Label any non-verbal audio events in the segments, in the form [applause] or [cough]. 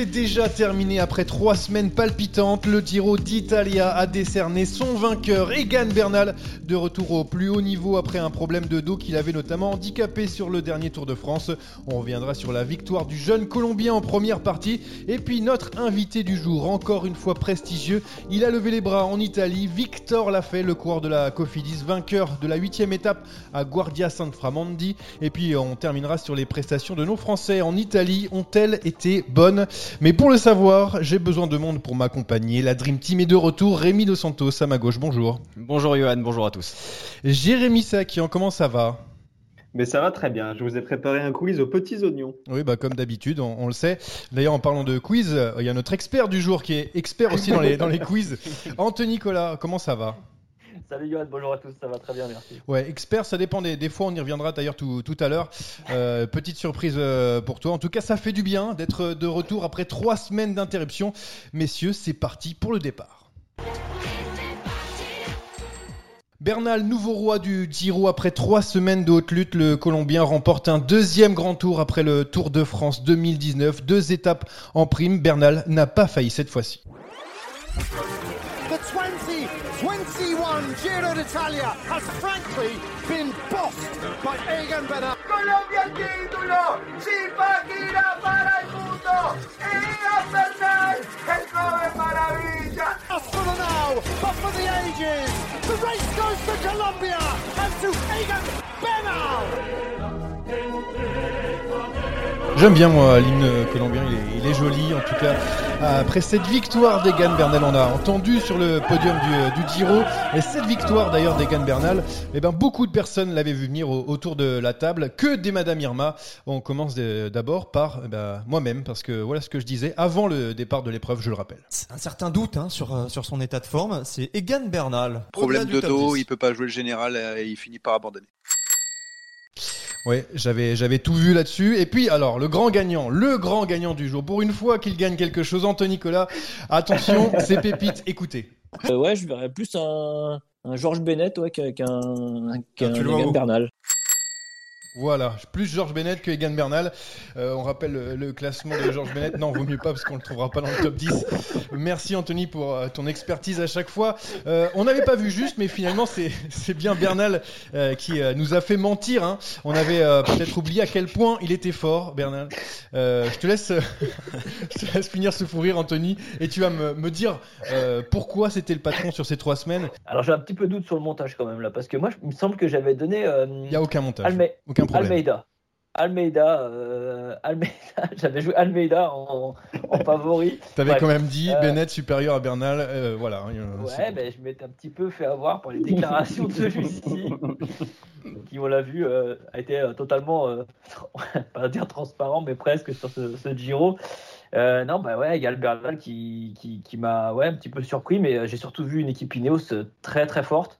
C'est déjà terminé après trois semaines palpitantes. Le Giro d'Italia a décerné son vainqueur, Egan Bernal, de retour au plus haut niveau après un problème de dos qu'il avait notamment handicapé sur le dernier Tour de France. On reviendra sur la victoire du jeune Colombien en première partie. Et puis notre invité du jour, encore une fois prestigieux, il a levé les bras en Italie. Victor Lafay, le coureur de la Cofidis, vainqueur de la huitième étape à Guardia San Framandi. Et puis on terminera sur les prestations de nos Français en Italie. Ont-elles été bonnes? Mais pour le savoir, j'ai besoin de monde pour m'accompagner. La Dream Team est de retour. Rémi Dos Santos à ma gauche. Bonjour. Bonjour Johan, bonjour à tous. Jérémy Sakian, comment ça va? Mais ça va très bien. Je vous ai préparé un quiz aux petits oignons. Oui, bah comme d'habitude, on, on, le sait. D'ailleurs, en parlant de quiz, il y a notre expert du jour qui est expert aussi dans les, dans les quiz. [laughs] Anthony Nicolas, comment ça va? Salut Johan, bonjour à tous, ça va très bien, merci. Ouais, expert, ça dépend des, des fois, on y reviendra d'ailleurs tout, à l'heure. Euh, petite surprise euh, pour toi. En tout cas, ça fait du bien d'être de retour après trois semaines d'interruption. Messieurs, c'est parti pour le départ. Bernal, nouveau roi du Giro après trois semaines de haute lutte, le Colombien remporte un deuxième grand tour après le Tour de France 2019. Deux étapes en prime. Bernal n'a pas failli cette fois-ci. The 2021 Giro d'Italia has frankly been bossed by Egan Bernal. Colombia el título, Zipaquira para el mundo, Egan Bernal, el joven maravilla. Not for the now, but for the ages. The race goes to Colombia and to Egan Bernal. J'aime bien moi l'hymne colombien, il est, il est, joli en tout cas. Après cette victoire d'Egan Bernal, on a entendu sur le podium du, du Giro, et cette victoire d'ailleurs d'Egan Bernal, eh ben, beaucoup de personnes l'avaient vu venir au, autour de la table, que des Madame Irma. On commence d'abord par eh ben, moi-même, parce que voilà ce que je disais avant le départ de l'épreuve, je le rappelle. Un certain doute hein, sur, sur son état de forme, c'est Egan Bernal. Problème de dos, il peut pas jouer le général et il finit par abandonner. Oui, j'avais j'avais tout vu là-dessus. Et puis alors le grand gagnant, le grand gagnant du jour. Pour une fois qu'il gagne quelque chose, Anthony Nicolas. Attention, [laughs] c'est pépite. Écoutez. Euh, ouais, je verrais plus un, un Georges Bennett ouais, qu'un qu Egan Bernal. Voilà, plus Georges Bennett que Egan Bernal. Euh, on rappelle le, le classement de Georges Bennett. Non, vaut mieux pas parce qu'on le trouvera pas dans le top 10. Merci Anthony pour euh, ton expertise à chaque fois. Euh, on n'avait pas vu juste, mais finalement c'est bien Bernal qui nous a fait mentir. Hein. On avait peut-être oublié à quel point il était fort, Bernal. je te laisse, [laughs] je te laisse finir ce fou rire, Anthony, et tu vas me, me dire pourquoi c'était le patron sur ces trois semaines. Alors j'ai un petit peu de doute sur le montage quand même là, parce que moi il me semble que j'avais donné. Il n'y a aucun montage. Alme aucun problème. Almeida. Almeida, euh, Almeida [laughs] j'avais joué Almeida en, favori. T'avais quand même dit euh, Bennett supérieur à Bernal, euh, voilà. Hein, ouais, ben, je m'étais un petit peu fait avoir par les déclarations de celui-ci, [laughs] qui, on l'a vu, a été totalement, [laughs] pas dire transparent, mais presque sur ce, Giro. non, bah ouais, il y a le Bernal qui, qui, qui m'a ouais, un petit peu surpris, mais j'ai surtout vu une équipe Ineos très très forte.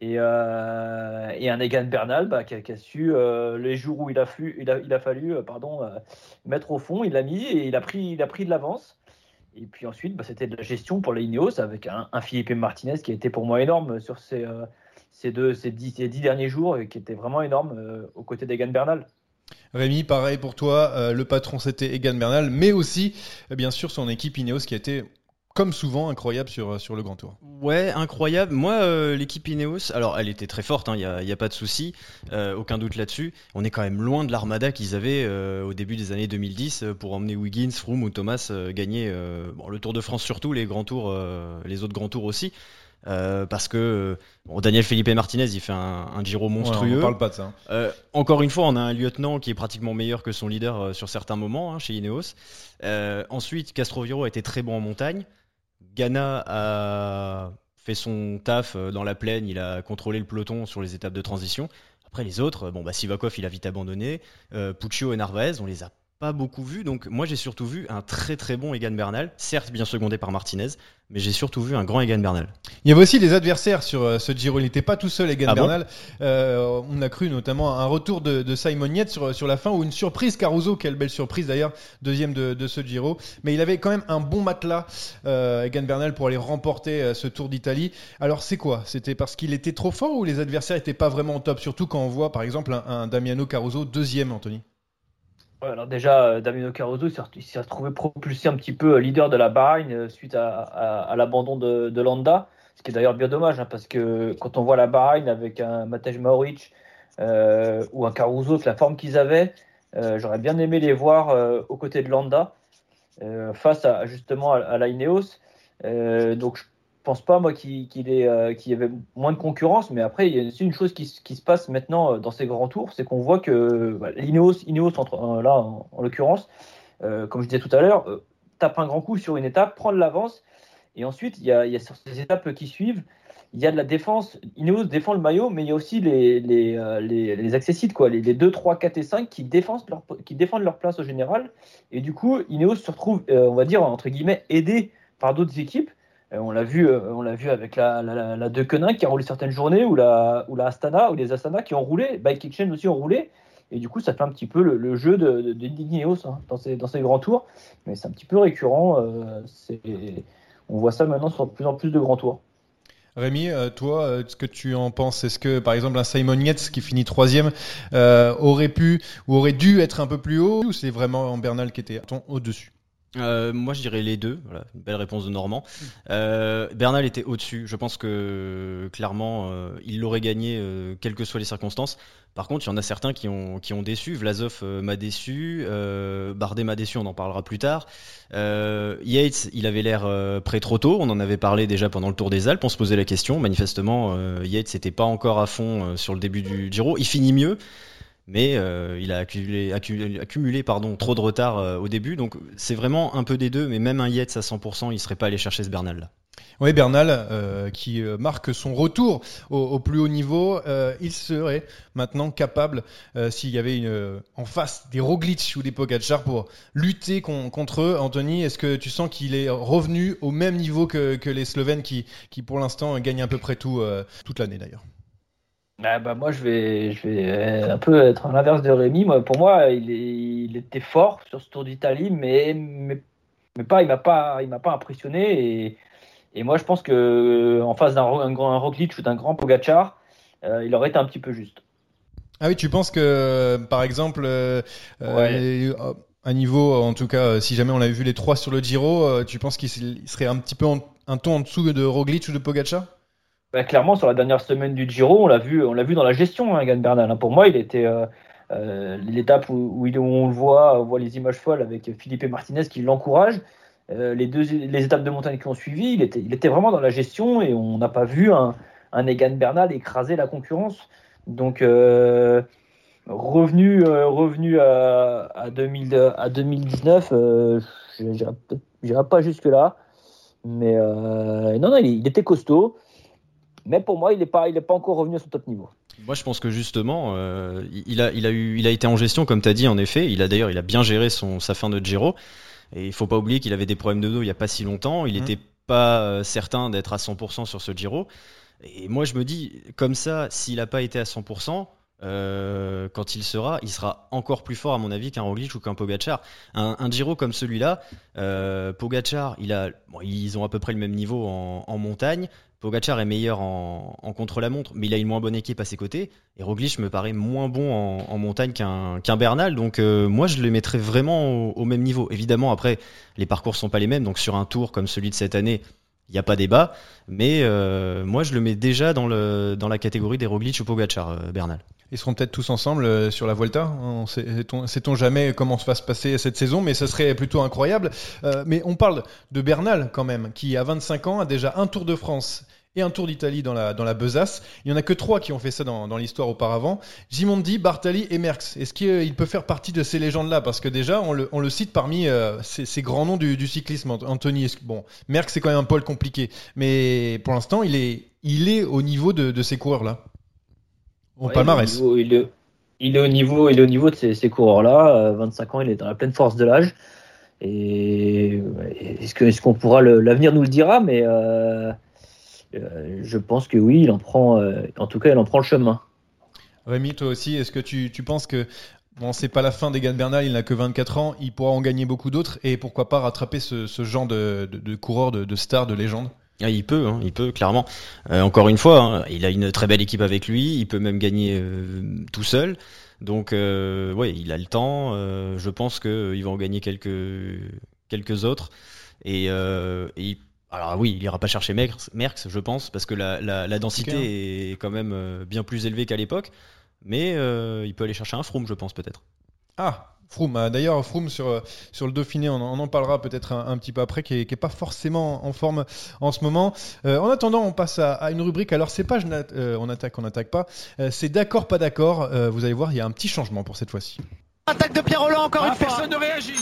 Et, euh, et, un Egan Bernal bah, qui, a, su, euh, les jours où il a, fallu euh, mettre au fond, il l'a mis et il a pris, il a pris de l'avance. Et puis ensuite, bah, c'était de la gestion pour les Ineos avec un, un, Philippe Martinez qui a été pour moi énorme sur ces, ces, deux, ces, dix, ces dix derniers jours et qui était vraiment énorme aux côtés d'Egan Bernal. Rémi, pareil pour toi, le patron c'était Egan Bernal, mais aussi bien sûr son équipe Ineos qui a été comme souvent, incroyable sur, sur le Grand Tour. Ouais, incroyable. Moi, euh, l'équipe Ineos, alors elle était très forte, il hein, n'y a, a, pas de souci, euh, aucun doute là-dessus. On est quand même loin de l'armada qu'ils avaient euh, au début des années 2010 pour emmener Wiggins, Froome ou Thomas gagner le Tour de France surtout, les grands tours, les autres grands tours aussi. Parce que bon, Daniel Felipe Martinez il fait un, un Giro monstrueux. on parle pas de ça. Hein. encore une fois, on a un lieutenant qui est pratiquement meilleur que son leader sur certains moments hein, chez Ineos. ensuite, Castroviro a été très bon en montagne. Ghana a fait son taf euh, dans la plaine, il a contrôlé le peloton sur les étapes de transition. Après les autres, bon bah Sivakov il a vite abandonné, euh, Puccio et Narvaez on les a pas beaucoup vus, donc moi j'ai surtout vu un très très bon Egan Bernal, certes bien secondé par Martinez, mais j'ai surtout vu un grand Egan Bernal. Il y avait aussi des adversaires sur euh, ce Giro. Il n'était pas tout seul, Egan ah Bernal. Euh, on a cru notamment un retour de, Simon Yates sur, sur la fin ou une surprise Caruso. Quelle belle surprise d'ailleurs, deuxième de, ce Giro. Mais il avait quand même un bon matelas, euh, Egan Bernal, pour aller remporter ce Tour d'Italie. Alors c'est quoi? C'était parce qu'il était trop fort ou les adversaires n'étaient pas vraiment au top? Surtout quand on voit par exemple un, un Damiano Caruso deuxième, Anthony alors déjà, euh, Damino Caruso s'est retrouvé propulsé un petit peu euh, leader de la Bahreïn euh, suite à, l'abandon de, Landa, ce qui est d'ailleurs bien dommage, hein, parce que quand on voit la Bahreïn avec un Matej Maoric ou un Caruso, la forme qu'ils avaient, j'aurais bien aimé les voir aux côtés de Landa, face à, justement à, Ineos. donc pense pas moi qu'il euh, y avait moins de concurrence, mais après il y a une chose qui, se passe maintenant euh, dans ces grands tours, c'est qu'on voit que bah, l'Ineos, Ineos euh, là en, l'occurrence, comme je disais tout à l'heure, tape un grand coup sur une étape, prend de l'avance, et ensuite il y, a, sur ces étapes qui suivent, il y a de la défense. Ineos défend le maillot, mais il y a aussi les, les, les, accessites, quoi, les, 2, 3, 4 et 5 qui, défendent leur, qui défendent leur place au général. Et du coup, Ineos se retrouve, on va dire, entre guillemets, aidé par d'autres équipes euh, on l'a vu, euh, on l'a vu avec la, la, De qui a roulé certaines journées, ou la, ou la Astana, ou les Astana qui ont roulé, Bike Exchange aussi ont roulé. Et du coup, ça fait un petit peu le, jeu de, de, hein, dans, ces, dans ces grands tours. Mais c'est un petit peu récurrent. Euh, on voit ça maintenant sur de plus en plus de grands tours. Rémi, toi, ce que tu en penses Est-ce que, par exemple, un Simon Yates qui finit troisième aurait pu ou aurait dû être un peu plus haut Ou c'est vraiment Bernal qui était au-dessus? Euh, moi, je dirais les deux. Voilà, une belle réponse de Normand. Euh, Bernal était au-dessus. Je pense que clairement, euh, il l'aurait gagné, quelles que soient les circonstances. Par contre, il y en a certains qui ont, qui ont déçu. Vlasov m'a déçu. Bardet m'a déçu. On en parlera plus tard. Yates, il avait l'air prêt trop tôt. On en avait parlé déjà pendant le Tour des Alpes. On se posait la question. Manifestement, Yates n'était pas encore à fond sur le début du Giro. Il finit mieux mais euh, il a accumulé, pardon, trop de retard euh, au début. Donc c'est vraiment un peu des deux, mais même un Yates à 100%, il serait pas allé chercher ce Bernal là. Oui, Bernal, euh, qui marque son retour au, plus haut niveau, il serait maintenant capable, s'il y avait en face des Roglic ou des Pogacar, pour lutter contre eux. Anthony, est-ce que tu sens qu'il est revenu au même niveau que, que les Slovènes qui, qui pour l'instant gagnent à peu près tout toute l'année d'ailleurs? Ah, bah, moi, je vais, je vais un peu être à l'inverse de Rémi. Moi, pour moi, il, il était fort sur ce Tour d'Italie, mais, mais, pas, il m'a pas, il m'a pas impressionné. Et, et, moi, je pense que en face d'un un grand Roglic ou d'un grand Pogachar, euh, il aurait été un petit peu juste. Ah oui, tu penses que, par exemple, euh, euh à niveau, en tout cas, si jamais on avait vu les trois sur le Giro, tu penses qu'il serait un petit peu un ton en dessous de Roglic ou de Pogacar? Bah, clairement, sur la dernière semaine du Giro, on l'a vu, on l'a vu dans la gestion, hein, Gann Bernal. Hein. Pour moi, il était euh, euh, l'étape où, où, on le voit, on voit les images folles avec Philippe Martinez qui l'encouragent. Euh, les deux les étapes de montagne qui ont suivi, il était, il était vraiment dans la gestion et on n'a pas vu un, un Egan Bernal écraser la concurrence. Donc, Revenu, revenu à, à, 2000, à 2019, euh, je n'irai pas jusque-là. Mais euh, non, non, il, était costaud. Mais pour moi, il n'est pas, il pas encore revenu à son top niveau. Moi, je pense que justement, euh, il, a, il, a eu, il a été en gestion, comme tu as dit, en effet. Il a d'ailleurs, il a bien géré son, sa fin de Giro. Et il faut pas oublier qu'il avait des problèmes de dos il n'y a pas si longtemps. Il n'était mmh. pas euh, certain d'être à 100% sur ce Giro. Et moi, je me dis, comme ça, s'il n'a pas été à 100%, euh, quand il sera, il sera encore plus fort à mon avis qu'un Roglic ou qu'un Pogachar. Un, Giro comme celui-là, euh, Pogachar, il ils ont à peu près le même niveau en, montagne. Pogachar est meilleur en, contre-la-montre, mais il a une moins bonne équipe à ses côtés. Et Roglic me paraît moins bon en, montagne qu'un qu'un Bernal. Donc euh, moi, je le mettrais vraiment au, au, même niveau. Évidemment, après, les parcours sont pas les mêmes. Donc sur un tour comme celui de cette année, il n'y a pas débat. Mais euh, moi, je le mets déjà dans, le, dans la catégorie des Roglic ou Pogachar, euh, Bernal. Ils seront peut-être tous ensemble euh, sur la Volta. Sait-on jamais comment va se passer cette saison, mais ça serait plutôt incroyable. Mais on parle de Bernal quand même, qui à 25 ans a déjà un Tour de France et un Tour d'Italie dans la, dans la besace. Il n'y en a que trois qui ont fait ça dans, dans l'histoire auparavant. Gimondi, Bartali et Merckx. Est-ce qu'il peut faire partie de ces légendes-là? Parce que déjà, on le, on le cite parmi euh, ces, ces, grands noms du, du cyclisme. Anthony, bon, Merckx, c'est quand même un pôle compliqué. Mais pour l'instant, il est, il est au niveau de, de ces coureurs-là. Au ouais, palmarès. Il est, il est au niveau, il est au niveau de ces, ces coureurs-là. Euh, 25 ans, il est dans la pleine force de l'âge. Et est-ce qu'on pourra l'avenir nous le dira, mais euh, euh, je pense que oui, il en prend, euh, en tout cas, il en prend le chemin. Rémi, toi aussi, est-ce que tu, tu penses que Bon, c'est pas la fin d'Egan Bernal, il n'a que 24 ans, il pourra en gagner beaucoup d'autres et pourquoi pas rattraper ce, ce genre de, de, de coureur, de, de star, de légende? Ah, il peut, hein, il peut clairement. Euh, encore une fois, hein, il a une très belle équipe avec lui, il peut même gagner euh, tout seul. Donc, euh, ouais, il a le temps. Euh, je pense qu'il va en gagner quelques quelques autres. Et, et alors oui, il ira pas chercher Merckx, Merckx je pense, parce que la, la, la densité okay. est quand même bien plus élevée qu'à l'époque. Mais il peut aller chercher un Froome, je pense peut-être. Ah, Froome. D'ailleurs, Froome sur, sur le Dauphiné, on, on en parlera peut-être un, un, petit peu après, qui est, qui est, pas forcément en forme en ce moment. Euh, en attendant, on passe à, à une rubrique. Alors, c'est pas euh, on attaque, on n'attaque pas. Euh, c'est d'accord, pas d'accord. vous allez voir, il y a un petit changement pour cette fois-ci. Attaque de Pierre Roland encore ah, une fois. Personne ne réagit.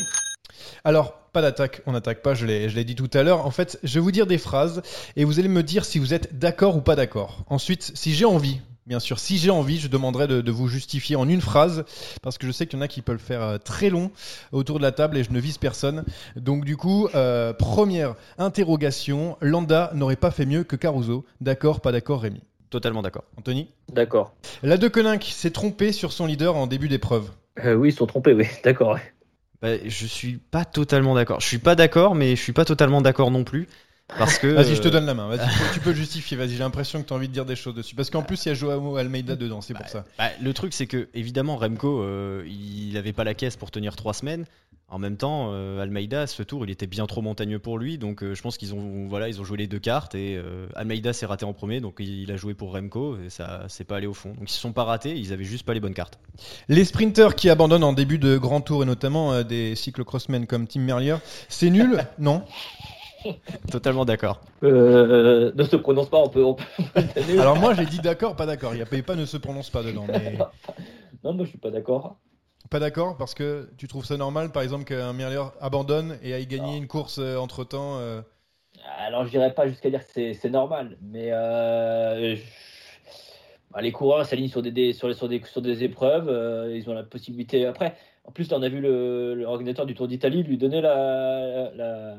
Alors, pas d'attaque, on n'attaque pas, je l'ai dit tout à l'heure. En fait, je vais vous dire des phrases et vous allez me dire si vous êtes d'accord ou pas d'accord. Ensuite, si j'ai envie, Bien sûr, si j'ai envie, je demanderai de, de, vous justifier en une phrase, parce que je sais qu'il y en a qui peuvent le faire euh, très long autour de la table et je ne vise personne. Donc du coup, euh, première interrogation, Landa n'aurait pas fait mieux que Caruso. D'accord, pas d'accord Rémi? Totalement d'accord. Anthony? D'accord. La De Koninck s'est trompé sur son leader en début d'épreuve. Euh, oui, ils sont trompés, oui, [laughs] d'accord. Bah, je suis pas totalement d'accord. Je suis pas d'accord, mais je suis pas totalement d'accord non plus. Parce que. Vas-y, je te donne la main. Vas-y, [laughs] tu peux le justifier. Vas-y, j'ai l'impression que tu as envie de dire des choses dessus. Parce qu'en plus, il y a Joao Almeida dedans, c'est bah, pour ça. Bah, le truc, c'est que, évidemment, Remco, euh, il n'avait pas la caisse pour tenir trois semaines. En même temps, euh, Almeida, ce tour, il était bien trop montagneux pour lui. Donc, euh, je pense qu'ils ont, voilà, ils ont joué les deux cartes. Et euh, Almeida s'est raté en premier. Donc, il, il, a joué pour Remco. Et ça s'est pas allé au fond. Donc, ils se sont pas ratés. Ils avaient juste pas les bonnes cartes. Les sprinters qui abandonnent en début de grand tour, et notamment des cyclocrossmen comme Tim Merlier, c'est nul [laughs] Non? Totalement d'accord. Euh, ne se prononce pas, on peut. On peut... [laughs] Alors moi j'ai dit d'accord, pas d'accord. Il n'y a pas ne se prononce pas dedans. Mais... [laughs] non, moi je suis pas d'accord. Pas d'accord parce que tu trouves ça normal, par exemple, qu'un Merlier abandonne et aille gagner non. une course euh, entre temps. Euh... Alors je dirais pas jusqu'à dire que c'est normal, mais euh, je... bah, les coureurs s'alignent sur des, sur, sur, des, sur des épreuves, euh, ils ont la possibilité. Après, en plus, on a vu l'organisateur du Tour d'Italie lui donner la, la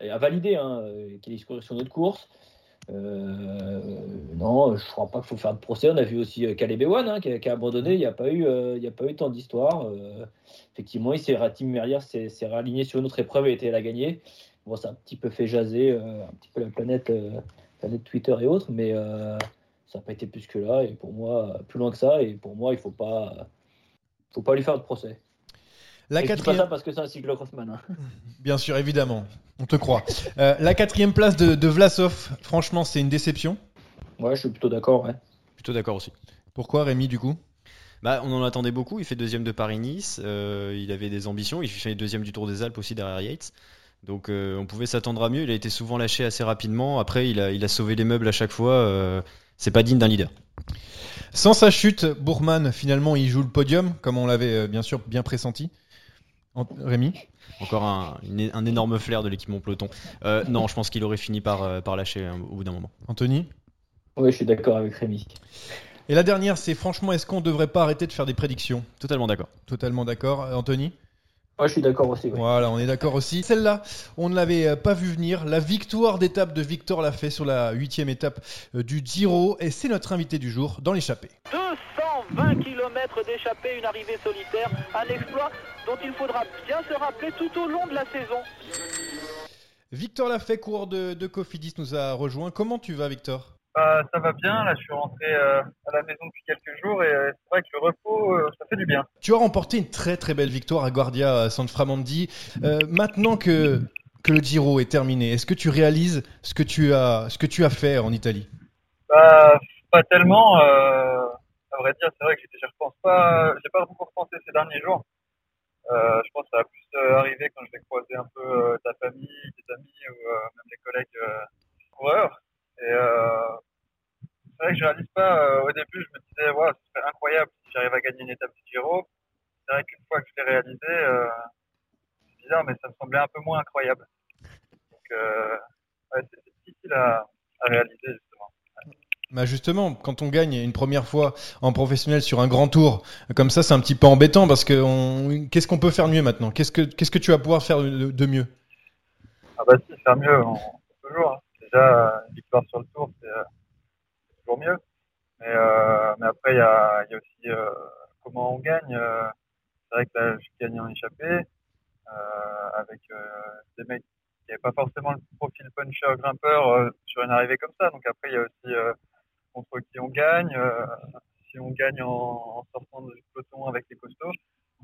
à valider hein, qu'il est sur notre course. Euh, non, je crois pas qu'il faut faire de procès. On a vu aussi Caleb Ewan hein, qui, a abandonné. Il n'y a pas eu, euh, il a pas eu tant d'histoire. Euh, effectivement, il s'est Tim Merlier s'est réaligné sur une autre épreuve et était la gagner. Bon, ça a un petit peu fait jaser un petit peu la planète, planète Twitter et autres, mais ça n'a pas été plus que là. Et pour moi, plus loin que ça. Et pour moi, il faut pas, faut pas lui faire de procès. La et quatrième... pas ça parce que c'est un cyclocrossman. Hein. [laughs] Bien sûr, évidemment. On te croit. Euh, la quatrième place de, de Vlasov, franchement, c'est une déception. Ouais, je suis plutôt d'accord. Ouais. Plutôt d'accord aussi. Pourquoi Rémi, du coup? Bah, on en attendait beaucoup. Il fait deuxième de Paris-Nice. Euh, il avait des ambitions. Il fait deuxième du Tour des Alpes aussi derrière Yates. Donc euh, on pouvait s'attendre à mieux. Il a été souvent lâché assez rapidement. Après, il a, il a sauvé les meubles à chaque fois. Euh, c'est pas digne d'un leader. Sans sa chute, Bourman, finalement, il joue le podium, comme on l'avait bien sûr bien pressenti. Rémi Encore un, une- un énorme flair de l'équipement peloton. Euh, non, je pense qu'il aurait fini par, euh, par lâcher euh, au bout d'un moment. Anthony Oui, je suis d'accord avec Rémi. Et la dernière, c'est franchement, est-ce qu'on ne devrait pas arrêter de faire des prédictions? Totalement d'accord. Totalement d'accord. Euh, Anthony Moi, je suis d'accord aussi. Voilà, on est d'accord aussi. Celle-là, on ne l'avait pas vu venir. La victoire d'étape de Victor l'a fait sur la huitième étape du Giro. Et c'est notre invité du jour dans l'échappée. 220 km d'échappée, une arrivée solitaire, un exploit dont il faudra bien se rappeler tout au long de la saison. Victor Lafay, coureur de, de Cofidis, nous a rejoint. Comment tu vas, Victor? Bah, ça va bien, là je suis rentré euh, à la maison depuis quelques jours et euh, c'est vrai que le repos, euh, ça fait du bien. Tu as remporté une très très belle victoire à Guardia à San Framandi. Euh, maintenant que, que le Giro est terminé, est-ce que tu réalises ce que tu as, ce que tu as fait en Italie? Bah, pas tellement, euh, à vrai dire, c'est vrai que j'y repense pas, j'ai pas beaucoup repensé ces derniers jours. Euh, je pense que ça va plus euh, arriver quand je vais croiser un peu euh, ta famille, tes amis ou euh, même les collègues coureurs. Et c'est vrai que je réalise pas, au début je me disais, ouais, ce serait incroyable si j'arrive à gagner une étape du Giro. C'est vrai qu'une fois que je l'ai réalisé, c'est bizarre, mais ça me semblait un peu moins incroyable. Donc, ouais, difficile à, à réaliser, justement. Bah justement, quand on gagne une première fois en professionnel sur un grand tour, comme ça, c'est un petit peu embêtant parce que on- qu'est-ce qu'on peut faire mieux maintenant? Qu'est-ce que qu'est-ce que tu vas pouvoir faire de, mieux? Ah bah si, faire mieux, on, toujours. hein. Déjà, une victoire sur le tour, c'est euh, toujours mieux. Mais, euh, mais après, il y a, aussi euh, comment on gagne. c'est vrai que là, je gagne en échappé euh, avec des mecs qui n'avaient pas forcément le profil puncher grimpeur sur une arrivée comme ça. Donc après, il y a aussi contre qui on gagne, euh, si on gagne en, en sortant du peloton avec les costauds.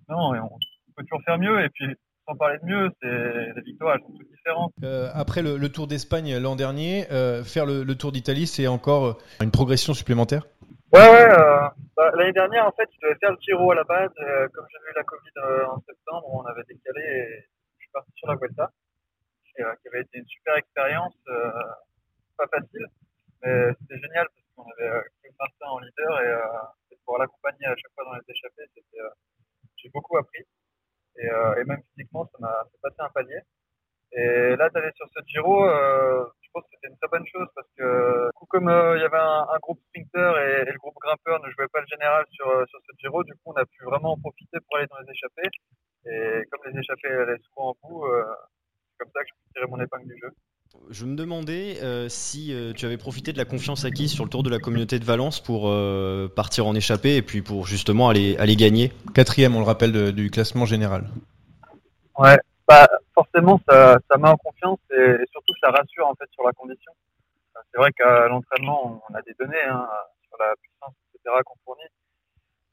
Non, et on, on peut toujours faire mieux. Et puis, sans parler de mieux, c'est les victoires, elles sont toutes différentes. Euh, Après le, le Tour d'Espagne l'an dernier, euh, faire le, le Tour d'Italie, c'est encore une progression supplémentaire? Ouais, ouais. Euh, bah, L'année dernière, en fait, je devais faire le Giro à la base. Comme j'avais eu la Covid en septembre, on avait décalé et je suis parti sur la Vuelta, qui avait été une super expérience, pas facile, mais c'était génial parce qu'on avait euh, Claude Martin en leader et, euh, et pour l'accompagner à chaque fois dans les échappées, euh, j'ai beaucoup appris et, euh, même physiquement, ça m'a fait passer un palier. Et là, d'aller sur ce Giro, euh, je pense que c'était une très bonne chose parce que, du coup, comme euh, il y avait un, groupe sprinter et, le groupe grimpeur ne jouait pas le général sur, euh, ce Giro, du coup, on a pu vraiment en profiter pour aller dans les échappées. Et comme les échappées allaient souvent en bout, euh, c'est comme ça que je tirer mon épingle du jeu. Je me demandais euh, si euh, tu avais profité de la confiance acquise sur le tour de la communauté de Valence pour euh, partir en échappée et puis pour justement aller, aller gagner. Quatrième, on le rappelle, de- du classement général. Ouais, bah, forcément, ça, ça met en confiance et, et surtout, ça rassure en fait sur la condition. C'est vrai qu'à l'entraînement, on a des données hein, sur la puissance, etc. qu'on fournit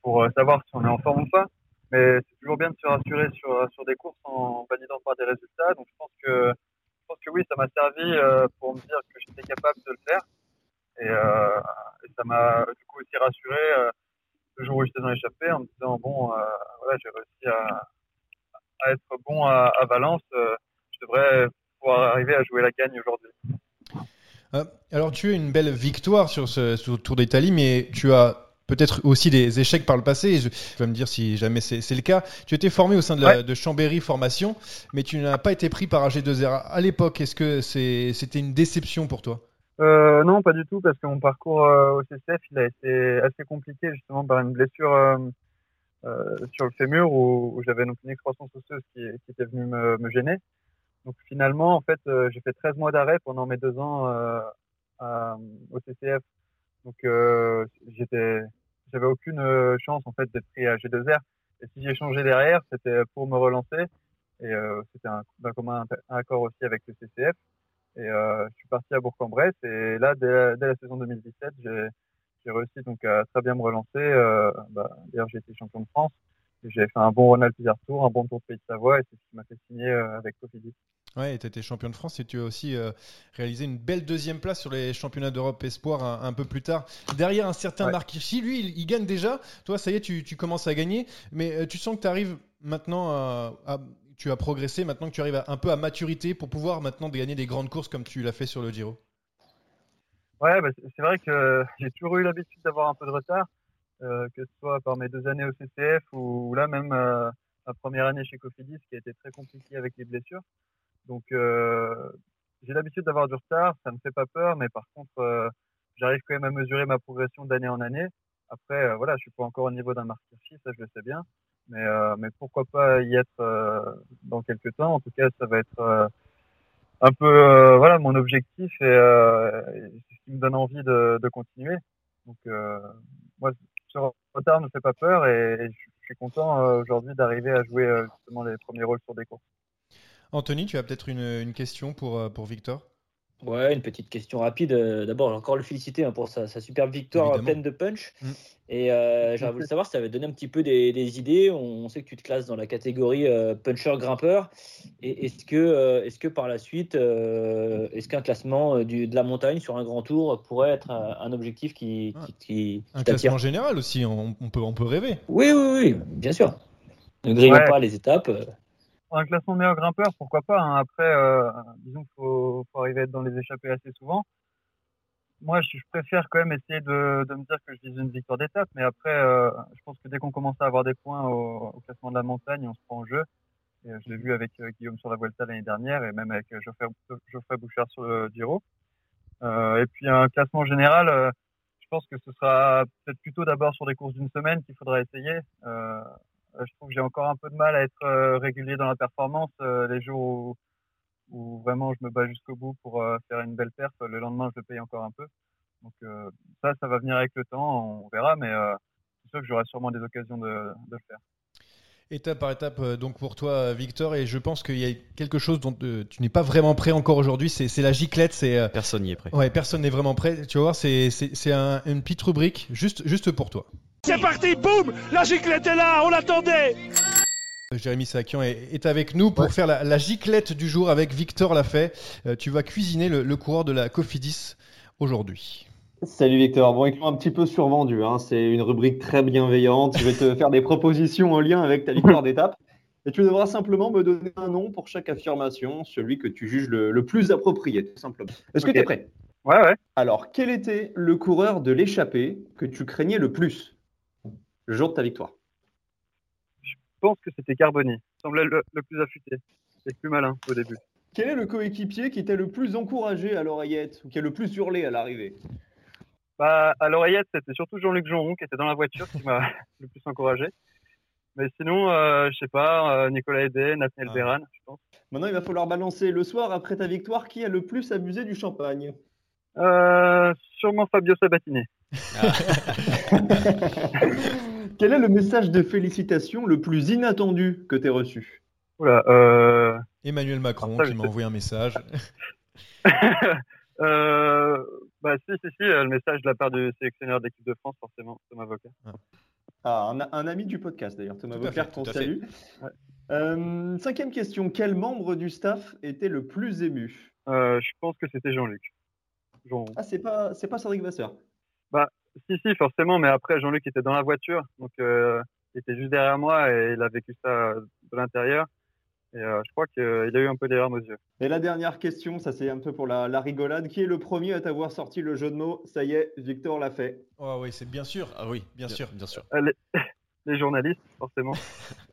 pour euh, savoir si on est en forme ou pas. Mais c'est toujours bien de se rassurer sur, sur des courses en validant par des résultats. Donc je pense que, pense que oui, ça m'a servi euh, pour me dire que j'étais capable de le faire. Et, euh, ça m'a du coup aussi rassuré euh, le jour où j'étais dans l'échappée en me disant bon, voilà, j'ai réussi à, être bon à, Valence, je devrais pouvoir arriver à jouer la gagne aujourd'hui. Alors tu as une belle victoire sur ce, sur Tour d'Italie, mais tu as peut-être aussi des échecs par le passé. et Je, tu vas me dire si jamais c'est le cas. Tu étais formé au sein de, la, Ouais. de Chambéry Formation, mais tu n'as pas été pris par AG2R à l'époque. Est-ce que c'était une déception pour toi? Euh, non, pas du tout, parce que mon parcours euh, au CCF, il a été assez compliqué justement par une blessure euh, sur le fémur où, où j'avais donc une excroissance osseuse qui, qui était venue me, me gêner. Donc finalement, en fait, j'ai fait 13 mois d'arrêt pendant mes deux ans à- au CCF. Donc j'étais, j'avais aucune euh, chance en fait d'être pris à G2R. Et si j'ai changé derrière, c'était pour me relancer. Et euh, c'était un, d'un commun un accord aussi avec le CCF. Et euh, je suis parti à Bourg-en-Bresse. Et là, dès, la saison 2017, j'ai, j'ai réussi donc à très bien me relancer. Euh, bah, d'ailleurs, j'ai été champion de France. J'ai fait un bon Ronald Pizarre Tour, un bon Tour de Pays de Savoie. Et c'est ce qui m'a fait signer euh, avec Cofidis. Ouais, tu étais champion de France et tu as aussi euh, réalisé une belle deuxième place sur les championnats d'Europe Espoir un, un peu plus tard. Derrière un certain Ouais. Marc Hirschi, lui, il, il gagne déjà. Toi, ça y est, tu, tu commences à gagner. Mais euh, tu sens que tu arrives maintenant à, à- Tu as progressé maintenant que tu arrives à- un peu à maturité pour pouvoir maintenant gagner des grandes courses comme tu l'as fait sur le Giro. Ouais, bah, c'est vrai que j'ai toujours eu l'habitude d'avoir un peu de retard. euh, que ce soit par mes deux années au CCF ou, là même ma première année chez Cofidis qui a été très compliquée avec les blessures. Donc euh, j'ai l'habitude d'avoir du retard, ça me fait pas peur, mais par contre j'arrive quand même à mesurer ma progression d'année en année. Après voilà, je suis pas encore au niveau d'un Marc ça je le sais bien, mais mais pourquoi pas y être dans quelques temps. En tout cas, ça va être un peu voilà mon objectif et, c'est ce qui me donne envie de, de continuer. Donc moi ce retard ne fait pas peur et je suis content euh, aujourd'hui d'arriver à jouer euh, justement les premiers rôles sur des courses. Anthony, tu as peut-être une, une, question pour, euh, pour Victor? Ouais, une petite question rapide. D'abord, encore le féliciter hein, pour sa, sa, superbe victoire pleine de punch. Mm. Et euh, j'aurais voulu [laughs] savoir si ça avait donné un petit peu des, des, idées. On sait que tu te classes dans la catégorie puncher-grimpeur. Et est-ce que, est-ce que par la suite, est-ce qu'un classement du, de la montagne sur un grand tour pourrait être un, objectif qui, qui, qui, Un classement général aussi, on, on, peut, on peut rêver. Oui, oui, oui, bien sûr. Ne grillons ouais. pas les étapes un classement meilleur grimpeur, pourquoi pas. Hein. Après, euh, disons qu'il faut, faut, arriver à être dans les échappées assez souvent. Moi, je, je préfère quand même essayer de, de, me dire que je vise une victoire d'étape, mais après, euh, je pense que dès qu'on commence à avoir des points au, au, classement de la montagne, on se prend en jeu. Et je l'ai vu avec euh, Guillaume sur la Vuelta l'année dernière et même avec Geoffrey, Geoffrey Bouchard sur le Giro. et puis un classement général, je pense que ce sera peut-être plutôt d'abord sur des courses d'une semaine qu'il faudra essayer. Euh, je trouve que j'ai encore un peu de mal à être euh, régulier dans la performance. Euh, les jours où, vraiment je me bats jusqu'au bout pour faire une belle perte, le lendemain je le paye encore un peu. Donc ça, ça va venir avec le temps, on verra, mais c'est sûr que j'aurai sûrement des occasions de, le faire. Étape par étape, donc pour toi, Victor, et je pense qu'il y a quelque chose dont tu n'es pas vraiment prêt encore aujourd'hui, c'est la giclette. C'est personne n'y est prêt. Ouais, personne n'est vraiment prêt. Tu vas voir, c'est un, une petite rubrique juste, juste pour toi. C'est parti, boum La giclette est là, on l'attendait Jérémy Sakian est, avec nous pour ouais. faire la, la, giclette du jour avec Victor Lafay. Euh, tu vas cuisiner le, le, coureur de la Cofidis aujourd'hui. Salut Victor. Bon, écoute, un petit peu survendu. Hein. C'est une rubrique très bienveillante. Je vais te faire des propositions en lien avec ta victoire d'étape. Et tu devras simplement me donner un nom pour chaque affirmation, celui que tu juges le, le plus approprié, tout simplement. Est-ce okay. que tu es prêt? Ouais, ouais. Alors, quel était le coureur de l'échappée que tu craignais le plus? Le jour de ta victoire Je pense que c'était Carboni. Il semblait le, le plus affûté. C'est le plus malin au début. Quel est le coéquipier qui t'a le plus encouragé à l'oreillette ou qui a le plus hurlé à l'arrivée? Bah, À l'oreillette, c'était surtout Jean-Luc Jonron qui était dans la voiture qui m'a [laughs] le plus encouragé. Mais sinon, euh, je sais pas, euh, Nicolas Hédé, Nathaniel ah. Béran, je pense. Maintenant, il va falloir balancer le soir après ta victoire qui a le plus abusé du champagne? Euh, Sûrement Fabio Sabatini. Ah. [laughs] Quel est le message de félicitations le plus inattendu que tu as reçu? Oula, euh... Emmanuel Macron qui m'a envoyé un message. [laughs] euh, bah, si, si, si, le message de la part du sélectionneur d'équipe de France, forcément, Thomas Vauclair. Ah. Ah, un, un, ami du podcast d'ailleurs, Thomas Vauclair, qu'on salue. Ouais. Euh, cinquième question, quel membre du staff était le plus ému? Euh, Je pense que c'était Jean-Luc. Jean ah, c'est pas, c'est pas Cédric Vasseur Bah, si, si, forcément, mais après, Jean-Luc était dans la voiture, donc euh, il était juste derrière moi et il a vécu ça de l'intérieur. Et euh, je crois qu'il a eu un peu des larmes aux yeux. Et la dernière question, ça c'est un peu pour la, la, rigolade. Qui est le premier à t'avoir sorti le jeu de mots Ça y est, Victor l'a fait. Oh oui, c'est bien sûr. Ah oui, bien, bien sûr, bien sûr. Les, [laughs] les journalistes, forcément. [laughs]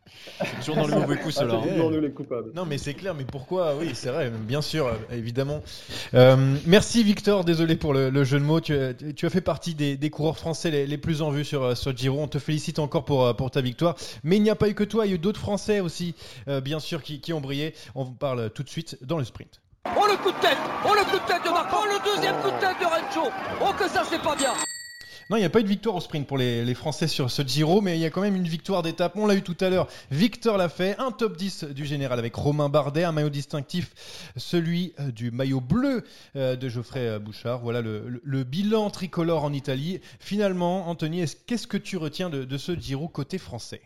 toujours dans le mauvais coup, cela. Ah, toujours nous les coupables. Non, mais c'est clair, mais pourquoi? Oui, c'est vrai, bien sûr, évidemment. Euh, merci Victor, désolé pour le, le, jeu de mots. Tu, tu as fait partie des, des coureurs français les, les, plus en vue sur, sur Giro. On te félicite encore pour, pour ta victoire. Mais il n'y a pas eu que toi, il y a eu d'autres Français aussi, euh, bien sûr, qui, qui ont brillé. On vous parle tout de suite dans le sprint. Oh le coup de tête Oh le coup de tête de Marco Oh le deuxième coup de tête de Rencho Oh que ça c'est pas bien non, il n'y a pas eu de victoire au sprint pour les, Français sur ce Giro, mais il y a quand même une victoire d'étape. On l'a eu tout à l'heure. Victor l'a fait. Un top 10 du général avec Romain Bardet, un maillot distinctif, celui euh, du maillot bleu euh, de Geoffrey Bouchard. Voilà le, bilan tricolore en Italie. Finalement, Anthony, qu'est-ce que tu retiens de, ce Giro côté français?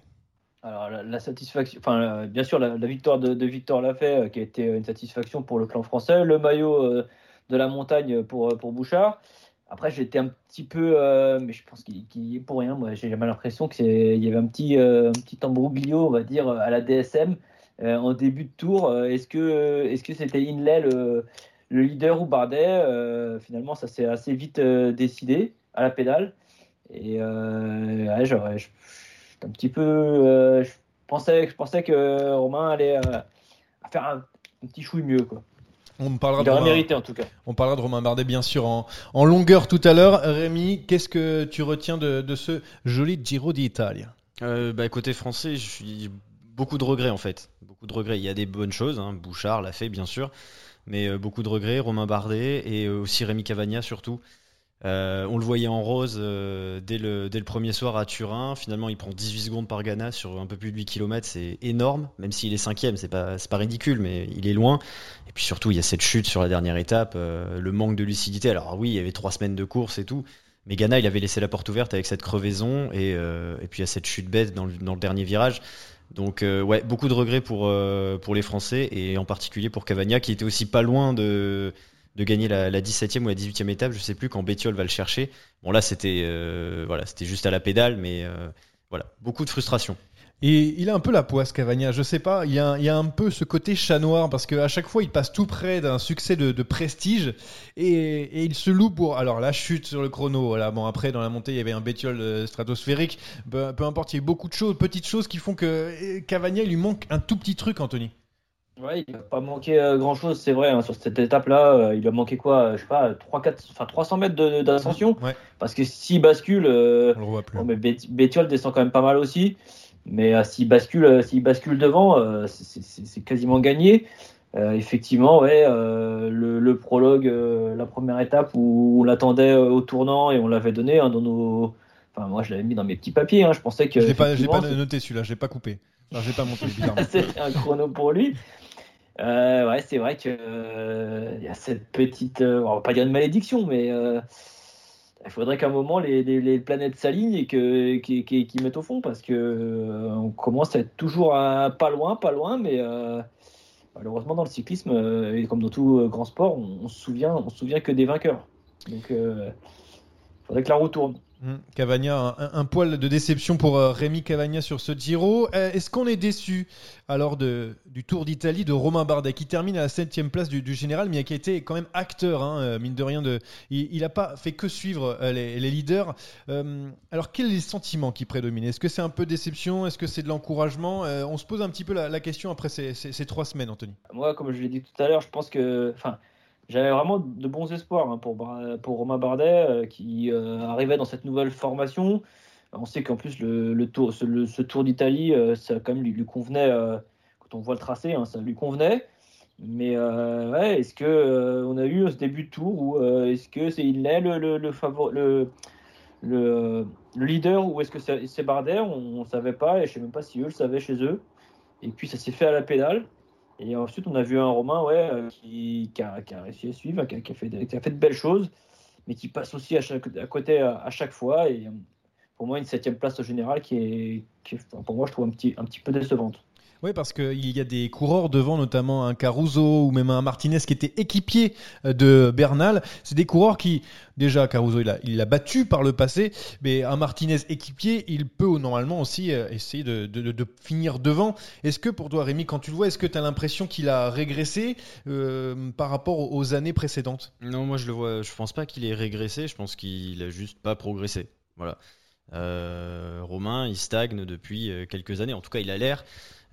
Alors la, satisfaction, enfin euh, bien sûr la, victoire de, Victor l'a fait, euh, qui a été une satisfaction pour le clan français, le maillot euh, de la montagne pour Bouchard. Après, j'étais un petit peu, euh, mais je pense qu'il qu est pour rien. Moi, j'ai jamais l'impression qu'il y avait un petit, euh, embroglio, on va dire, à la DSM euh, en début de tour. Est-ce que, est-ce que c'était Inlay le, le, leader ou Bardet Finalement, ça s'est assez vite décidé à la pédale. Et Ouais, je- un petit peu. euh, je, pensais, que Romain allait euh, faire un, un petit chouille mieux. Quoi. On parlera Il de Romain- mérité en tout cas. On parlera de Romain Bardet bien sûr en, en longueur tout à l'heure. Rémi, qu'est-ce que tu retiens de, de ce joli Giro d'Italie? Euh, bah, côté français, je suis beaucoup de regrets en fait. Beaucoup de regrets. Il y a des bonnes choses. hein. Bouchard l'a fait bien sûr, mais euh, beaucoup de regrets. Romain Bardet et euh, aussi Rémi Cavagna surtout. Euh, on le voyait en rose euh, dès, le, premier soir à Turin. Finalement, il prend 18 secondes par Ghana sur un peu plus de 8 km. C'est énorme, même s'il est cinquième. C'est pas, pas ridicule, mais il est loin. Et puis surtout, il y a cette chute sur la dernière étape, euh, le manque de lucidité. Alors oui, il y avait trois semaines de course et tout. Mais Ghana, il avait laissé la porte ouverte avec cette crevaison et, puis il y a cette chute bête dans le, dernier virage. Donc ouais, beaucoup de regrets pour, pour les Français et en particulier pour Cavagna qui était aussi pas loin de, de gagner la, la 17e ou la 18e étape, je sais plus quand Bettiol va le chercher. Bon là c'était euh, voilà, c'était juste à la pédale mais euh, voilà, beaucoup de frustration. Et il a un peu la poisse, Cavagna. Je sais pas, il y a, il y a un peu ce côté chat noir parce qu'à chaque fois, il passe tout près d'un succès de, prestige et, et il se loue pour. Alors, la chute sur le chrono. Voilà, bon, après, dans la montée, il y avait un bétiol euh, stratosphérique. Peu, peu importe, il y a beaucoup de choses, petites choses qui font que Cavagna, il lui manque un tout petit truc, Anthony. Ouais, il n'a pas manqué grand chose, c'est vrai. hein, sur cette étape-là, euh, il a manqué quoi euh, Je sais pas, 3, 4, enfin 300 mètres d'ascension. Ouais. Parce que s'il bascule, euh, On le voit plus. bon, mais Bettiol descend quand même pas mal aussi. Mais euh, s'il bascule, euh, s'il bascule devant, euh, c'est- quasiment gagné. Euh, effectivement, ouais, euh, le, le prologue, euh, la première étape où on l'attendait euh, au tournant et on l'avait donné hein, dans nos. Enfin, moi, je l'avais mis dans mes petits papiers. hein, je pensais que. Je l'ai pas, noté celui-là, je l'ai pas coupé. Enfin, l'ai pas monté, [laughs] c'était un chrono pour lui. Euh, ouais, c'est vrai que euh, il y a cette petite, euh, on va pas dire une malédiction, mais euh, il faudrait qu'à un moment les, planètes s'alignent et que mettent au fond parce que on commence à être toujours pas loin, pas loin, mais malheureusement dans le cyclisme et comme dans tout grand sport, on, on se souvient, on se souvient que des vainqueurs. Donc, il faudrait que la roue tourne. Hum, Cavagna, un, poil de déception pour euh, Rémi Cavagna sur ce Giro. Euh, Est-ce qu'on est déçu alors du Tour d'Italie de Romain Bardet qui termine à la 7 place du, général, mais qui a été quand même acteur, hein, euh, mine de rien. Il n'a pas fait que suivre les, leaders. Alors, quels sont les sentiments qui prédominent Est-ce que c'est un peu déception? Est-ce que c'est de l'encouragement? On se pose un petit peu la, question après ces, ces- trois semaines, Anthony. Moi, comme je l'ai dit tout à l'heure, je pense que, j'avais vraiment de bons espoirs hein, pour, pour Romain Bardet euh, qui euh, arrivait dans cette nouvelle formation. On sait qu'en plus le, tour, ce, Tour d'Italie, euh, ça quand même lui, convenait. quand on voit le tracé, hein, ça lui convenait. Mais est-ce que on a eu ce début de tour ou euh, est-ce que c'est il est le leader ou est-ce que c'est Bardet? On ne savait pas et je sais même pas si eux le savaient chez eux. Et puis ça s'est fait à la pédale. Et ensuite, on a vu un Romain ouais, euh, qui, qui a, qui a réussi à suivre, qui a, fait qui a fait de belles choses, mais qui passe aussi à, chaque, à côté à, chaque fois. Et euh, pour moi, une septième place au général qui est, qui est- pour moi, je trouve un petit, un petit peu décevante. Oui, parce qu'il y a des coureurs devant, notamment un Caruso ou même un Martinez qui était équipier euh, de Bernal. C'est des coureurs qui, déjà, Caruso, il l'a battu par le passé, mais un Martinez équipier, il peut normalement aussi euh, essayer de, de- finir devant. Est-ce que pour toi, Rémi, quand tu le vois, est-ce que tu as l'impression qu'il a régressé euh, par rapport aux années précédentes? Non, moi je le vois, je pense pas qu'il ait régressé, je pense qu'il a juste pas progressé. Voilà. Euh, Romain, il stagne depuis euh, quelques années, en tout cas il a l'air.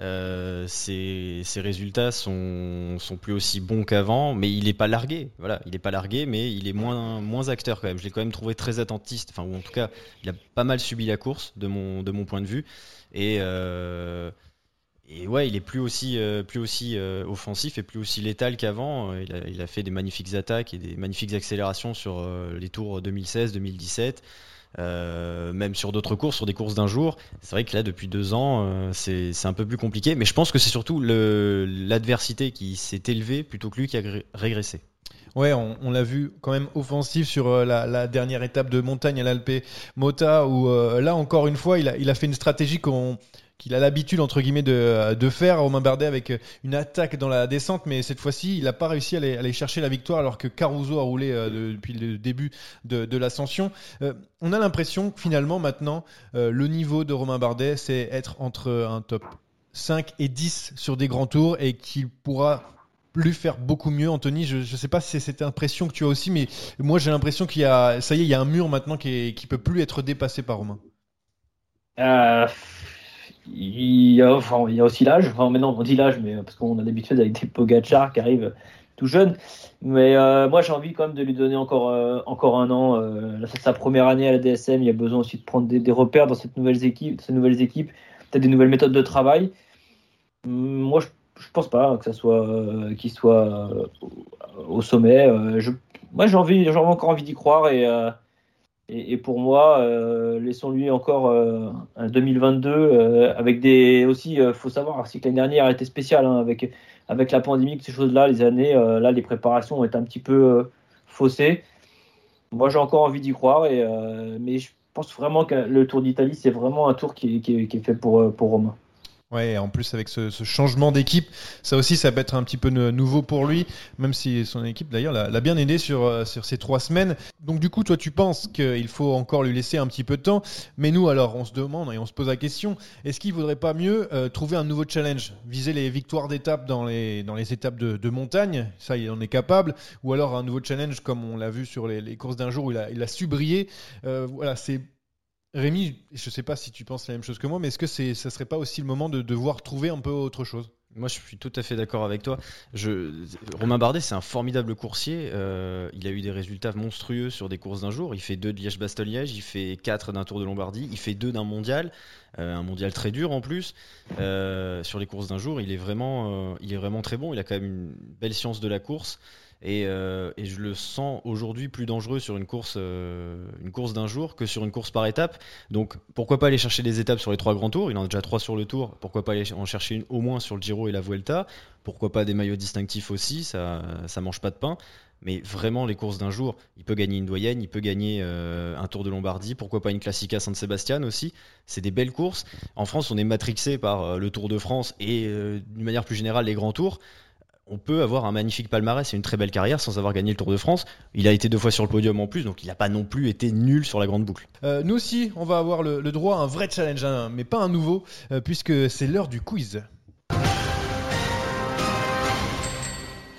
Euh, ses, résultats sont, plus aussi bons qu'avant, mais il est pas largué. Voilà, il est pas largué, mais il est moins, acteur quand même. Je l'ai quand même trouvé très attentiste, enfin, ou en tout cas, il a pas mal subi la course de mon, point de vue. Et, euh, ouais, il est plus aussi, plus aussi offensif et plus aussi létal qu'avant. Il a, il a fait des magnifiques attaques et des magnifiques accélérations sur les tours 2016, 2017. Euh, même sur d'autres courses, sur des courses d'un jour. C'est vrai que là, depuis deux ans, euh, c'est un peu plus compliqué. Mais je pense que c'est surtout l'adversité qui s'est élevée plutôt que lui qui a régressé. Ouais, on, l'a vu quand même offensif sur euh, la, dernière étape de montagne à l'Alpe Mota, où là encore une fois, il a fait une stratégie qu'on qu'il a l'habitude entre guillemets de, de faire Romain Bardet avec une attaque dans la descente, mais cette fois-ci, il n'a pas réussi à aller, chercher la victoire alors que Caruso a roulé euh, de- depuis le début de, l'ascension. Euh, on a l'impression que finalement maintenant, euh, le niveau de Romain Bardet, c'est être entre un top 5 et 10 sur des grands tours et qu'il pourra plus faire beaucoup mieux. Anthony, je ne sais pas si c'est cette impression que tu as aussi, mais moi j'ai l'impression qu'il y a, ça y est, il y a un mur maintenant qui, qui peut plus être dépassé par Romain. Euh, il, y a, aussi l'âge. Enfin, maintenant, on dit l'âge, mais parce qu'on a l'habitude avec des Pogacar qui arrivent tout jeunes. Mais euh, moi, j'ai envie quand même de lui donner encore, euh, encore un an. Euh, c'est sa première année à la DSM. Il y a besoin aussi de prendre des, repères dans cette nouvelle équipe, ces nouvelles équipes, peut-être des nouvelles méthodes de travail. Hum, Moi, je, je pense pas que ça soit euh, qu'il soit euh, au sommet. Euh, moi, j'ai j'ai encore envie d'y croire et, euh, et, et pour moi, euh, laissons-lui encore euh, un 2022 euh, avec des aussi. euh, faut savoir aussi que l'année dernière a été spéciale hein, avec avec la pandémie, ces choses-là, les années, euh, là, les préparations ont été un petit peu faussées. Moi, j'ai encore envie d'y croire, et, mais je pense vraiment que le Tour d'Italie, c'est vraiment un tour qui qui qui est fait pour, pour Romain. Ouais, en plus avec ce, ce changement d'équipe, ça aussi, ça peut être un petit peu nou- nouveau pour lui, même si son équipe d'ailleurs l'a bien aidé sur, euh, sur ces trois semaines. Donc du coup, toi, tu penses qu'il faut encore lui laisser un petit peu de temps, mais nous, alors, on se demande et on se pose la question, est-ce qu'il vaudrait pas mieux euh, trouver un nouveau challenge, viser les victoires d'étape dans les, dans les étapes de, de montagne, ça, il en est capable, ou alors un nouveau challenge comme on l'a vu sur les, les courses d'un jour où il a, il a su briller. Euh, voilà, c'est Rémi, je sais pas si tu penses la même chose que moi, mais est-ce que c'est, ça serait pas aussi le moment de devoir trouver un peu autre chose? Moi, je suis tout à fait d'accord avec toi. Romain Bardet, c'est un formidable coursier. Euh, il a eu des résultats monstrueux sur des courses d'un jour. Il fait deux de Liège-Bastogne-Liège, il fait quatre d'un Tour de Lombardie, il fait deux d'un mondial, euh, un mondial très dur en plus. Euh, sur les courses d'un jour, il est, vraiment, il est vraiment très bon. Il a quand même une belle science de la course. Et, euh, et je le sens aujourd'hui plus dangereux sur une course, euh, d'un jour que sur une course par étape. Donc pourquoi pas aller chercher des étapes sur les trois grands tours? Il en a déjà trois sur le tour. Pourquoi pas aller en chercher une au moins sur le Giro et la Vuelta? Pourquoi pas des maillots distinctifs aussi? Ça, ça mange pas de pain. Mais vraiment, les courses d'un jour, il peut gagner une doyenne, il peut gagner euh, un Tour de Lombardie, pourquoi pas une Classica San Sebastian aussi? C'est des belles courses. En France, on est matrixé par le Tour de France et d'une manière plus générale les grands tours on peut avoir un magnifique palmarès et une très belle carrière sans avoir gagné le Tour de France. Il a été deux fois sur le podium en plus, donc il n'a pas non plus été nul sur la grande boucle. Euh, nous aussi, on va avoir le, droit à un vrai challenge, hein, mais pas un nouveau, euh, puisque c'est l'heure du quiz.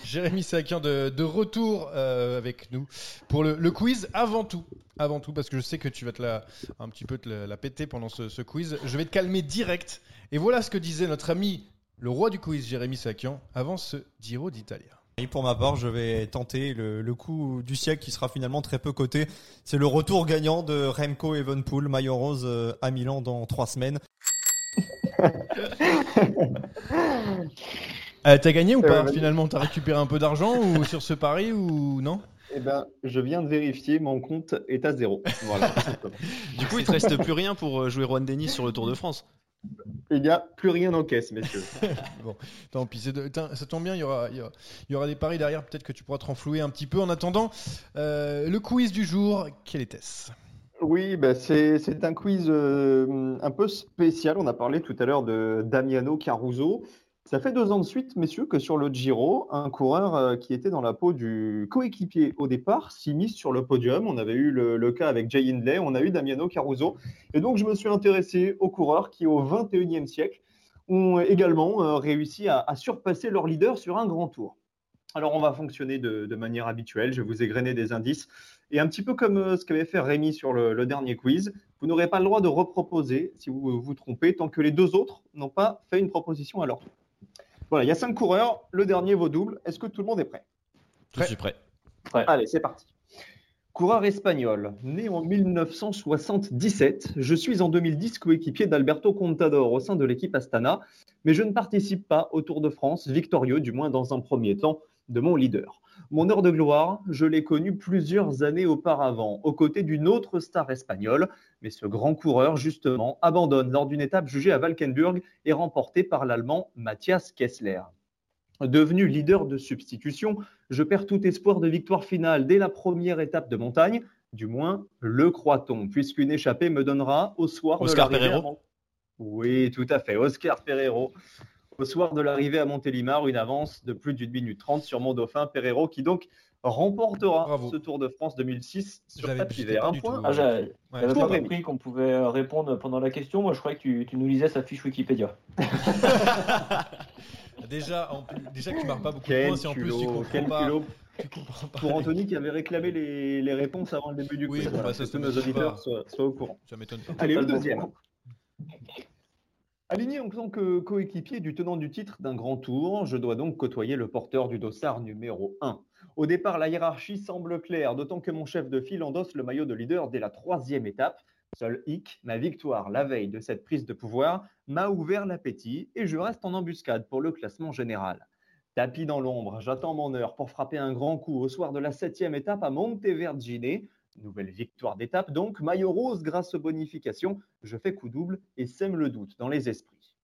Jérémy Sakian de, retour euh, avec nous pour le, quiz avant tout. Avant tout, parce que je sais que tu vas te la, un petit peu te la, péter pendant ce quiz. Je vais te calmer direct. Et voilà ce que disait notre ami, le roi du quiz, Jérémy Sakian, avant ce Giro d'Italia. Et pour ma part, je vais tenter le, le coup du siècle qui sera finalement très peu coté. C'est le retour gagnant de Remco Evenpool, maillot rose euh, à Milan dans trois semaines. [laughs] Euh, T'as gagné ou pas. Finalement, t'as récupéré un peu d'argent ou [laughs] sur ce pari ou non? Eh ben, je viens de vérifier, mon compte est à zéro. Voilà. [laughs] Du coup, il te reste plus rien pour euh, jouer Juan Denis sur le Tour de France. Il n'y a plus rien en caisse, messieurs. [laughs] bon, tant pis, de- ça tombe bien, il y aura, il y aura, il y aura des paris derrière, peut-être que tu pourras te renflouer un petit peu. En attendant, euh, le quiz du jour, quel était-ce? Oui, bah, c'est c'est un quiz euh, un peu spécial. On a parlé tout à l'heure de Damiano Caruso. Ça fait deux ans de suite, messieurs, que sur le Giro, un coureur euh, qui était dans la peau du coéquipier au départ s'immisce sur le podium. On avait eu le, cas avec Jay Hindley, on a eu Damiano Caruso. Et donc, je me suis intéressé aux coureurs qui, au 21e siècle, ont également euh, réussi à, surpasser leur leader sur un grand tour. Alors, on va fonctionner de, de manière habituelle. Je vais vous égrener des indices. Et un petit peu comme euh, ce qu'avait fait Rémi sur le, le dernier quiz, vous n'aurez pas le droit de reproposer si vous vous trompez tant que les deux autres n'ont pas fait une proposition à leur tour. Voilà, il y a cinq coureurs. Le dernier vaut double. Est-ce que tout le monde est prêt? Je suis prêt. Allez, c'est parti. Coureur espagnol, né en 1977, je suis en 2010 coéquipier d'Alberto Contador au sein de l'équipe Astana, mais je ne participe pas au Tour de France, victorieux du moins dans un premier temps de mon leader. Mon heure de gloire, je l'ai connu plusieurs années auparavant, aux côtés d'une autre star espagnole, mais ce grand coureur, justement, abandonne lors d'une étape jugée à Valkenburg et remportée par l'Allemand Matthias Kessler. Devenu leader de substitution, je perds tout espoir de victoire finale dès la première étape de montagne, du moins le croit-on, puisqu'une échappée me donnera au soir Oscar de à Pereiro Oui, tout à fait, Oscar Pereiro. Au soir de l'arrivée à Montélimar, une avance de plus d'une minute trente sur mon dauphin Pereiro, qui donc remportera ce Tour de France 2006 sur J'avais- tapis vert. Un point. tout, Ah, j'ai- Ouais, J'avais pour pas compris qu'on pouvait euh, répondre pendant la question. Moi, je croyais que tu, tu nous lisais sa fiche Wikipédia. [laughs] Déjà, en plus- déjà que tu marques pas beaucoup de Quel points, si en plus tu culot, [laughs] comprends pas. Pour Anthony qui avait réclamé les, les réponses avant le début du Oui, quiz. bon, Voilà, bah, ça, que nos auditeurs soient, soient au courant. Ça m'étonne pas. Allez, le Totalement deuxième. Aligné en tant que coéquipier du tenant du titre d'un grand tour, je dois donc côtoyer le porteur du dossard numéro 1. Au départ, la hiérarchie semble claire, d'autant que mon chef de file endosse le maillot de leader dès la troisième étape. Seul hic, ma victoire la veille de cette prise de pouvoir, m'a ouvert l'appétit et je reste en embuscade pour le classement général. Tapis dans l'ombre, j'attends mon heure pour frapper un grand coup au soir de la septième étape à Montevergine. Nouvelle victoire d'étape donc, maillot rose grâce aux bonifications, je fais coup double et sème le doute dans les esprits.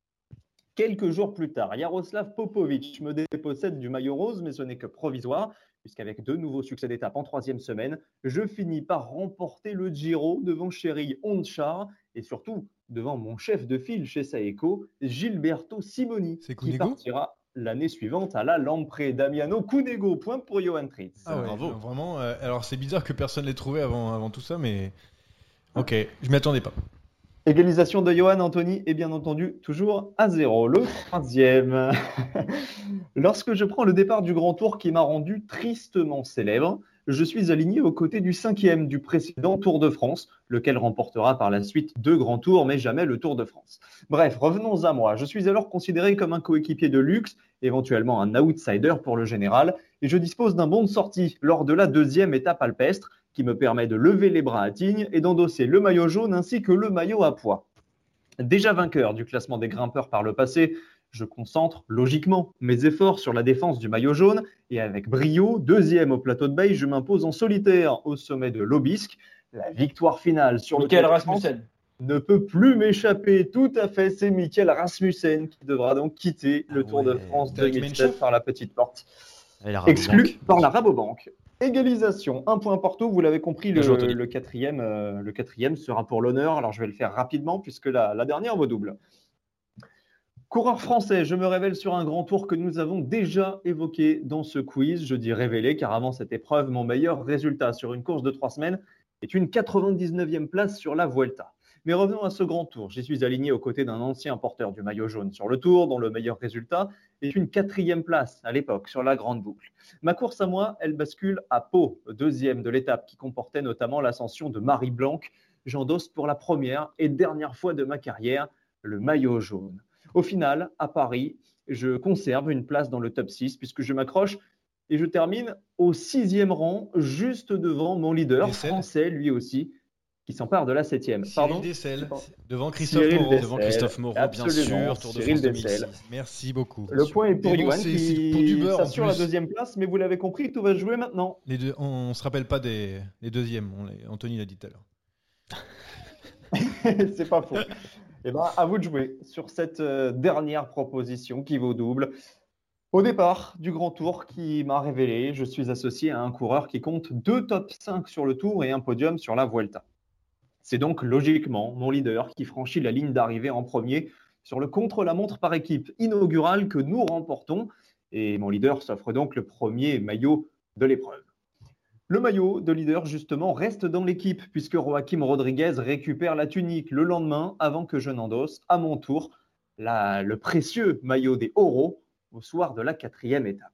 Quelques jours plus tard, Yaroslav Popovic me dépossède du maillot rose, mais ce n'est que provisoire, puisqu'avec deux nouveaux succès d'étape en troisième semaine, je finis par remporter le Giro devant Chéri Onchar et surtout devant mon chef de file chez Saeco, Gilberto Simoni, qui partira l'année suivante à la Lampré. Damiano Cunego, point pour Johan Tritz. Ah ouais, non, Vraiment, euh, alors c'est bizarre que personne l'ait trouvé avant, avant tout ça, mais. Ok, je m'y attendais pas. Égalisation de Johan Anthony et bien entendu toujours à zéro. Le troisième. [laughs] Lorsque je prends le départ du grand tour qui m'a rendu tristement célèbre, je suis aligné aux côtés du cinquième du précédent Tour de France, lequel remportera par la suite deux grands tours, mais jamais le Tour de France. Bref, revenons à moi. Je suis alors considéré comme un coéquipier de luxe, éventuellement un outsider pour le général, et je dispose d'un bon de sortie lors de la deuxième étape alpestre, qui me permet de lever les bras à Tignes et d'endosser le maillot jaune ainsi que le maillot à poids. Déjà vainqueur du classement des grimpeurs par le passé, je concentre logiquement mes efforts sur la défense du maillot jaune et avec brio, deuxième au plateau de Bay, je m'impose en solitaire au sommet de l'Obisque. La victoire finale sur le Michael Rasmussen. ne peut plus m'échapper. Tout à fait, c'est Michael Rasmussen qui devra donc quitter le Tour de France C'était avec 2007 Menchov par la petite porte. La Exclu par la Rabobank. Égalisation, un point partout. Vous l'avez compris, le quatrième, euh, le quatrième sera pour l'honneur. Alors je vais le faire rapidement puisque la, la dernière vaut double. Coureur français, je me révèle sur un grand tour que nous avons déjà évoqué dans ce quiz. Je dis révélé car avant cette épreuve, mon meilleur résultat sur une course de trois semaines est une 99e place sur la Vuelta. Mais revenons à ce grand tour. J'y suis aligné aux côtés d'un ancien porteur du maillot jaune sur le tour, dont le meilleur résultat est une quatrième place à l'époque sur la grande boucle. Ma course à moi, elle bascule à Pau, deuxième de l'étape qui comportait notamment l'ascension de Marie Blanc. J'endosse pour la première et dernière fois de ma carrière le maillot jaune. Au final, à Paris, je conserve une place dans le top 6 puisque je m'accroche et je termine au sixième rang, juste devant mon leader Dessel. français, lui aussi, qui s'empare de la septième. Pardon Dessel, devant Christophe Cyril Moreau. Dessel, Devant Christophe Moreau, bien sûr, Tour de Cyril France Dessel. 2006. Merci beaucoup. Le point est pour du qui s'assure la deuxième place, mais vous l'avez compris, tout va se jouer maintenant. Les deux, on, on se rappelle pas des les deuxièmes. on les- Anthony l'a dit tout à l'heure. [laughs] C'est pas faux. Eh ben, à vous de jouer sur cette euh, dernière proposition qui vaut double. Au départ du grand tour qui m'a révélé, je suis associé à un coureur qui compte deux top 5 sur le tour et un podium sur la Vuelta. C'est donc logiquement mon leader qui franchit la ligne d'arrivée en premier sur le contre-la-montre par équipe inaugural que nous remportons. Et mon leader s'offre donc le premier maillot de l'épreuve. Le maillot de leader, justement, reste dans l'équipe puisque Joaquim Rodriguez récupère la tunique le lendemain avant que je n'endosse à mon tour le précieux maillot des Oro au soir de la quatrième étape.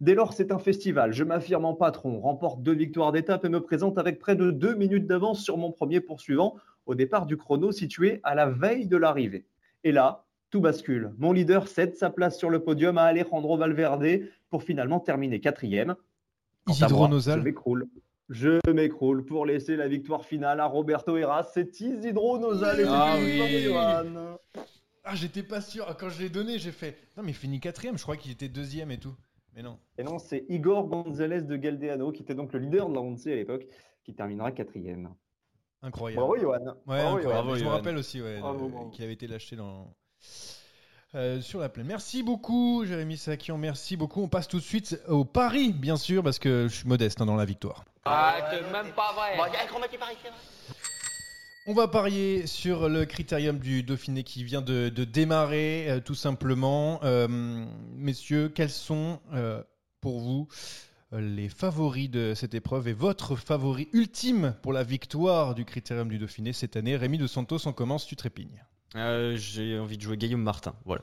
Dès lors, c'est un festival. Je m'affirme en patron, remporte deux victoires d'étape et me présente avec près de deux minutes d'avance sur mon premier poursuivant au départ du chrono situé à la veille de l'arrivée. Et là, tout bascule. Mon leader cède sa place sur le podium à Alejandro Valverde pour finalement terminer quatrième. Je m'écroule. Je m'écroule pour laisser la victoire finale à Roberto Heras. C'est Isidro Nosal et Ah oui. Ah, j'étais pas sûr. Quand je l'ai donné, j'ai fait. Non, mais il finit quatrième. Je crois qu'il était deuxième et tout. Mais non. Et non, c'est Igor Gonzalez de Galdeano, qui était donc le leader de la Honda à l'époque, qui terminera quatrième. Incroyable. Bravo, Johan. Ouais, Bravo, incroyable. Johan. je me rappelle aussi ouais, qu'il avait été lâché dans. Euh, sur la plaine. Merci beaucoup, Jérémy Sakian. Merci beaucoup. On passe tout de suite au pari, bien sûr, parce que je suis modeste hein, dans la victoire. Ah, c'est même pas vrai. Bon. On va parier sur le critérium du Dauphiné qui vient de, de démarrer, euh, tout simplement. Euh, messieurs, quels sont euh, pour vous les favoris de cette épreuve et votre favori ultime pour la victoire du critérium du Dauphiné cette année? Rémi de Santos, on commence, tu trépignes. Euh, j'ai envie de jouer Guillaume Martin. Voilà.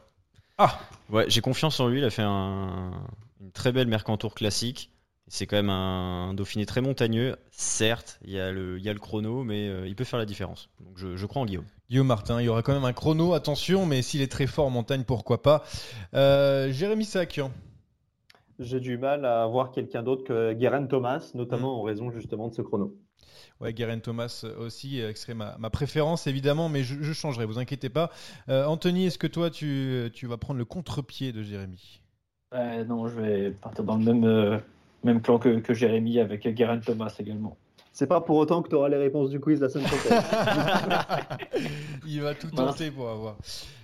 Ah Ouais, j'ai confiance en lui. Il a fait un- une très belle Mercantour classique. C'est quand même un, Dauphiné très montagneux. Certes, il y, a le, il y a le chrono, mais euh, il peut faire la différence. Donc je, crois en Guillaume. Guillaume Martin, il y aura quand même un chrono, attention, mais s'il est très fort en montagne, pourquoi pas. Euh, Jérémy Sakian. J'ai du mal à voir quelqu'un d'autre que Guérin Thomas, notamment mm. en raison justement de ce chrono. Ouais, Guérin Thomas aussi euh, serait ma, préférence évidemment, mais je, changerai, vous inquiétez pas. Anthony, est-ce que toi tu, tu, vas prendre le contre-pied de Jérémy? Non, je vais partir dans le même même plan que, que Jérémy avec Guerin Thomas également. C'est pas pour autant que tu auras les réponses du quiz la semaine prochaine. [laughs] Il va tout tenter pour avoir.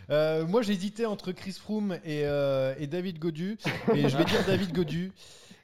Euh, moi, j'hésitais entre Chris Froome et, euh, et David Godu. Et je vais dire David Godu.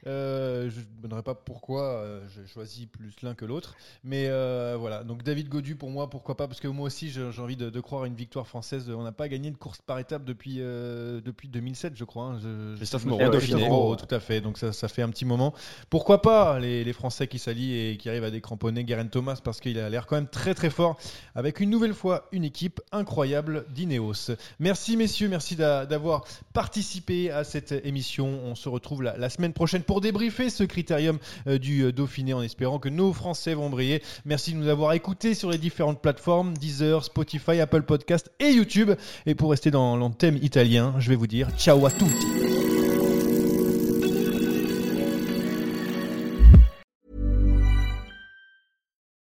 Euh, je ne donnerai pas pourquoi euh, j'ai choisi plus l'un que l'autre. Mais euh, voilà, donc David Godu pour moi, pourquoi pas? Parce que moi aussi j'ai envie de, croire à une victoire française. On n'a pas gagné une course par étape depuis, depuis 2007, je crois. Hein. Christophe Moreau, tout à fait. Donc ça, ça, fait un petit moment. Pourquoi pas les, les Français qui s'allient et qui arrivent à décramponner Garen Thomas parce qu'il a l'air quand même très très fort avec une nouvelle fois une équipe incroyable d'Ineos. Merci messieurs, merci d'avoir participé à cette émission. On se retrouve la, la semaine prochaine pour débriefer ce critérium euh, du euh, Dauphiné en espérant que nos Français vont briller. Merci de nous avoir écoutés sur les différentes plateformes Deezer, Spotify, Apple Podcast et YouTube. Et pour rester dans le thème italien, je vais vous dire ciao à tutti.